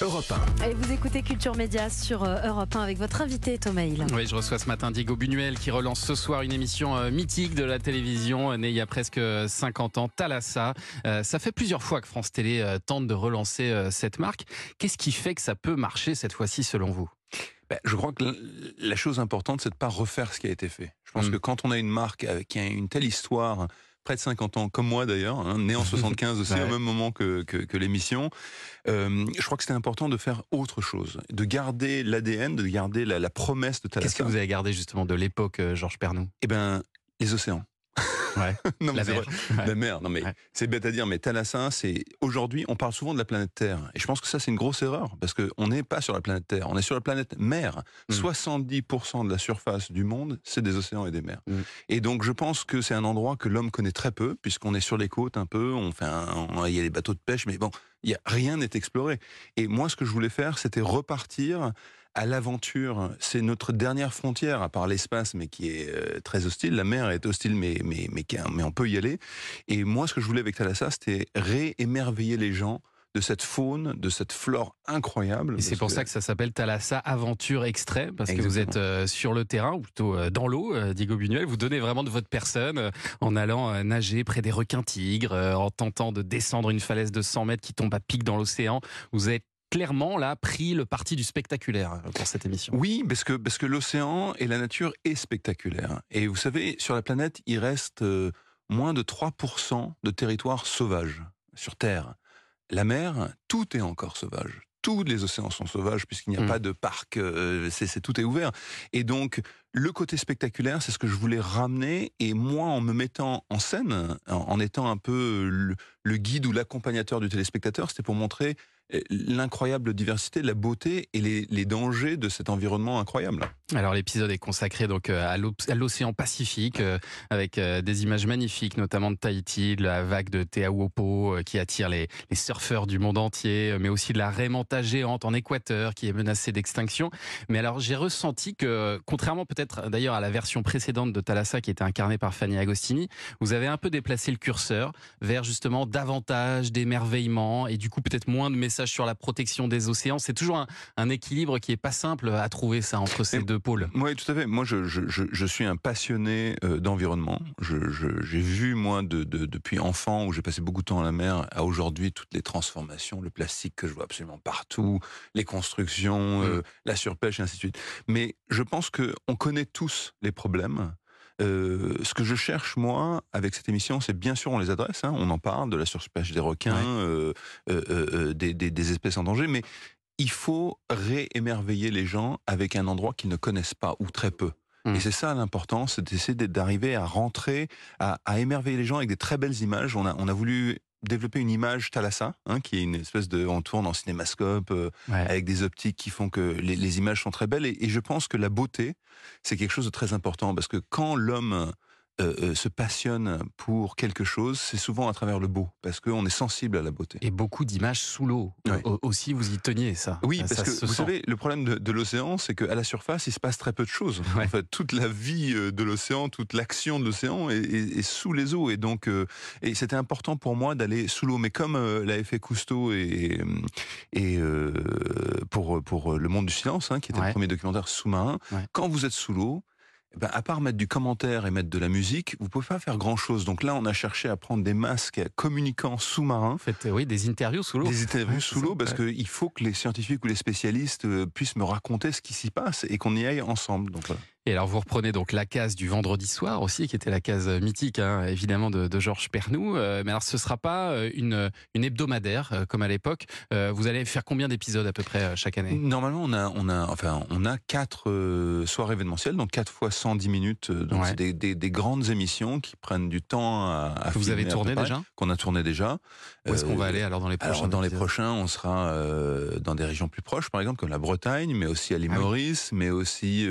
Europe Et vous écoutez Culture Média sur euh, Europe 1 avec votre invité Thomas Hill. Oui, je reçois ce matin Diego Buñuel qui relance ce soir une émission euh, mythique de la télévision, euh, née il y a presque 50 ans, Thalassa. ça fait plusieurs fois que France Télé tente de relancer cette marque. Qu'est-ce qui fait que ça peut marcher cette fois-ci selon vous? Ben, je crois que la chose importante, c'est de pas refaire ce qui a été fait. Je pense mm. que quand on a une marque qui a une telle histoire, près de 50 ans, comme moi d'ailleurs, hein, né en 75 aussi, au même moment que, que, l'émission. Euh, je crois que c'était important de faire autre chose, de garder l'ADN, de garder la, promesse de Thalassa. Qu'est-ce que vous avez gardé justement de l'époque, euh, Georges Pernou Eh ben, les océans. non, la, mer. la mer. Non mais c'est bête à dire, mais Thalassa, c'est aujourd'hui, on parle souvent de la planète Terre, et je pense que ça c'est une grosse erreur parce que on n'est pas sur la planète Terre, on est sur la planète mer. 70% mm. de la surface du monde, c'est des océans et des mers. Mm. Et donc je pense que c'est un endroit que l'homme connaît très peu, puisqu'on est sur les côtes un peu, on fait, il y a les bateaux de pêche, mais bon, il y a rien n'est exploré. Et moi, ce que je voulais faire, c'était repartir à l'aventure. C'est notre dernière frontière, à part l'espace, mais qui est euh, très hostile. La mer est hostile, mais, mais, mais, mais on peut y aller. Et moi, ce que je voulais avec Thalassa, c'était réémerveiller les gens de cette faune, de cette flore incroyable. Et c'est pour ça que ça s'appelle Thalassa Aventure Extrait, parce que vous êtes euh, sur le terrain, ou plutôt euh, dans l'eau, Diego Buñuel. Vous donnez vraiment de votre personne en allant nager près des requins tigres, en tentant de descendre une falaise de 100 mètres qui tombe à pic dans l'océan. Vous êtes clairement là pris le parti du spectaculaire euh, pour cette émission. Oui, parce que parce que l'océan et la nature est spectaculaire. Et vous savez, sur la planète, il reste euh, moins de 3% de territoire sauvage sur Terre. La mer, tout est encore sauvage. Tous les océans sont sauvages puisqu'il n'y a mm. pas de parc, euh, c'est tout est ouvert. Et donc le côté spectaculaire, c'est ce que je voulais ramener. Et moi, en me mettant en scène, en, étant un peu le guide ou l'accompagnateur du téléspectateur, c'était pour montrer l'incroyable diversité, la beauté et les, dangers de cet environnement incroyable. Alors l'épisode est consacré donc euh, à l'océan Pacifique euh, avec euh, des images magnifiques, notamment de Tahiti, de la vague de Teahuopo qui attire les, surfeurs du monde entier, mais aussi de la raimanta géante en Équateur qui est menacée d'extinction. Mais alors j'ai ressenti que, contrairement peut-être d'ailleurs à la version précédente de Thalassa qui était incarnée par Fanny Agostini, vous avez un peu déplacé le curseur vers justement davantage d'émerveillement et du coup peut-être moins de messages sur la protection des océans. C'est toujours un, équilibre qui est pas simple à trouver ça entre ces deux Oui, tout à fait. Moi, je, je, je suis un passionné euh, d'environnement. J'ai vu moi de, de, depuis enfant où j'ai passé beaucoup de temps à la mer à aujourd'hui toutes les transformations, le plastique que je vois absolument partout, les constructions, euh, mm. la surpêche et ainsi de suite. Mais je pense que on connaît tous les problèmes. Euh, ce que je cherche, moi, avec cette émission, c'est bien sûr, on les adresse, hein, on en parle, de la surpêche des requins, euh, euh, des, espèces en danger, mais il faut réémerveiller les gens avec un endroit qu'ils ne connaissent pas, ou très peu. Mmh. Et c'est ça l'important, c'est d'essayer d'arriver à rentrer, à, émerveiller les gens avec des très belles images. On a, on a voulu développer une image Thalassa, hein, qui est une espèce de, on tourne en cinémascope euh, avec des optiques qui font que les, images sont très belles. et, je pense que la beauté, c'est quelque chose de très important parce que quand l'homme euh, euh, se passionne pour quelque chose, c'est souvent à travers le beau, parce qu'on est sensible à la beauté. Et beaucoup d'images sous l'eau. Aussi, vous y teniez ça. Oui, parce que vous savez, le problème de, l'océan, c'est qu'à la surface, il se passe très peu de choses. En fait, toute la vie euh, de l'océan, toute l'action de l'océan est, sous les eaux. Et donc, et c'était important pour moi d'aller sous l'eau. Mais comme l'avait fait Cousteau et, et pour, pour Le Monde du Silence, hein, qui était le premier documentaire sous-marin, quand vous êtes sous l'eau, ben, à part mettre du commentaire et mettre de la musique, vous pouvez pas faire grand chose. Donc là, on a cherché à prendre des masques communicants sous-marins. Faites, oui, des interviews sous l'eau. Des interviews sous l'eau, parce qu'il faut que les scientifiques ou les spécialistes euh, puissent me raconter ce qui s'y passe et qu'on y aille ensemble. Donc et alors vous reprenez donc la case du vendredi soir aussi, qui était la case mythique, hein, évidemment, de, de Georges Pernou. Euh, mais alors ce sera pas euh, une, une hebdomadaire euh, comme à l'époque. vous allez faire combien d'épisodes à peu près chaque année? Normalement, on a, on a, enfin, on a quatre soirs événementiels, donc quatre fois 110 minutes. Donc c'est des, des, des, grandes émissions qui prennent du temps à, à que Vous avez tourné déjà? Qu'on a tourné déjà. Où est-ce qu'on va aller alors dans les prochains Dans les prochains, on sera dans des régions plus proches, par exemple comme la Bretagne, mais aussi à l'île ah Maurice, mais aussi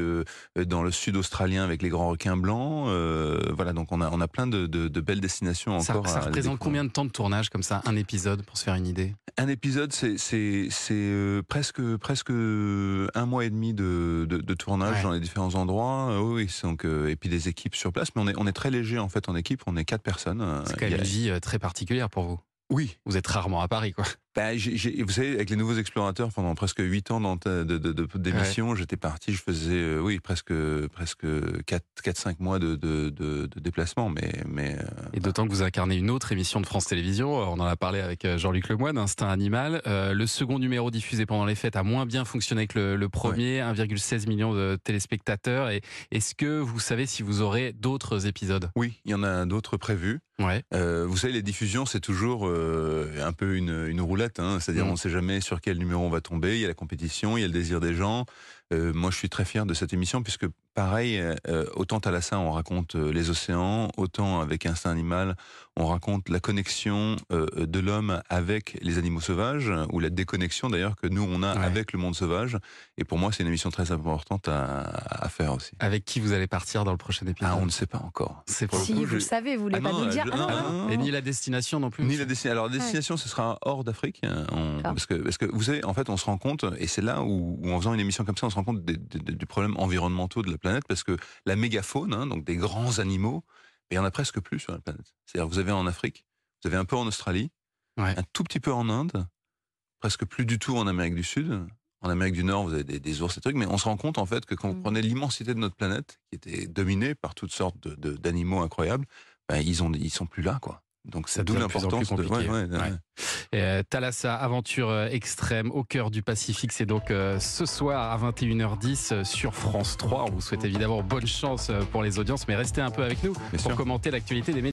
dans le sud australien avec les grands requins blancs. Euh, voilà, donc on a, on a plein de, belles destinations encore. Ça, représente combien de temps de tournage comme ça, un épisode, pour se faire une idée? Un épisode, c'est c'est euh, presque presque un mois et demi de, de, tournage dans les différents endroits. Euh, oui, donc et puis des équipes sur place, mais on est on est très léger en fait en équipe. On est quatre personnes. C'est quand même une vie très particulière pour vous. Oui. Vous êtes rarement à Paris, quoi. Bah, vous savez, avec les nouveaux explorateurs, pendant presque 8 ans d'émission, j'étais parti, je faisais, euh, oui, presque, presque 4-5 mois de, de, de, de déplacement. Mais, mais euh, Et d'autant que vous incarnez une autre émission de France Télévisions, euh, on en a parlé avec Jean-Luc Lemoyne, Instinct Animal. Euh, le second numéro diffusé pendant les fêtes a moins bien fonctionné que le, le premier, 1,16 million de téléspectateurs. Et est-ce que vous savez si vous aurez d'autres épisodes? Oui, il y en a d'autres prévus. Ouais. Vous savez, les diffusions, c'est toujours un peu une, une roulette. Hein, C'est-à-dire, Mm. on ne sait jamais sur quel numéro on va tomber. Il y a la compétition, il y a le désir des gens. Euh, moi, je suis très fier de cette émission puisque, pareil, euh, autant à Lassin, on raconte euh, les océans, autant avec Instinct Animal, on raconte la connexion euh, de l'homme avec les animaux sauvages, ou la déconnexion d'ailleurs que nous, on a Ouais. avec le monde sauvage. Et pour moi, c'est une émission très importante à, à faire aussi. Avec qui vous allez partir dans le prochain épisode? Ah, on ne sait pas encore. C'est Si, coup, vous je- le savez, vous voulez Ah pas non, nous dire. je- Ah non, ah non. Et ni la destination non plus Ni la destination. Alors, la Ouais. destination, ce sera hors d'Afrique. hein, on- parce, que, parce que, vous savez, en fait, on se rend compte, et c'est là où, où en faisant une émission comme ça, on se rend compte des, des- des- du problème environnementaux de la planète, parce que la mégafaune, hein, donc des grands animaux, il y en a presque plus sur la planète. C'est-à-dire, vous avez en Afrique, vous avez un peu en Australie, Ouais. un tout petit peu en Inde, presque plus du tout en Amérique du Sud. En Amérique du Nord, vous avez des, des ours et trucs, mais on se rend compte en fait que quand vous Mm. prenez l'immensité de notre planète, qui était dominée par toutes sortes de- de- d'animaux incroyables, ben, ils ont, ils sont plus là, quoi. Donc Ça c'est d'où devient de plus en l'importance plus de. compliqué. ouais, ouais, Ouais. ouais. Euh, Thalassa, aventure euh, extrême au cœur du Pacifique. C'est donc euh, ce soir à 21h10 euh, sur France 3. On vous souhaite évidemment bonne chance pour les audiences, mais restez un peu avec nous Bien pour sûr. commenter l'actualité des médias.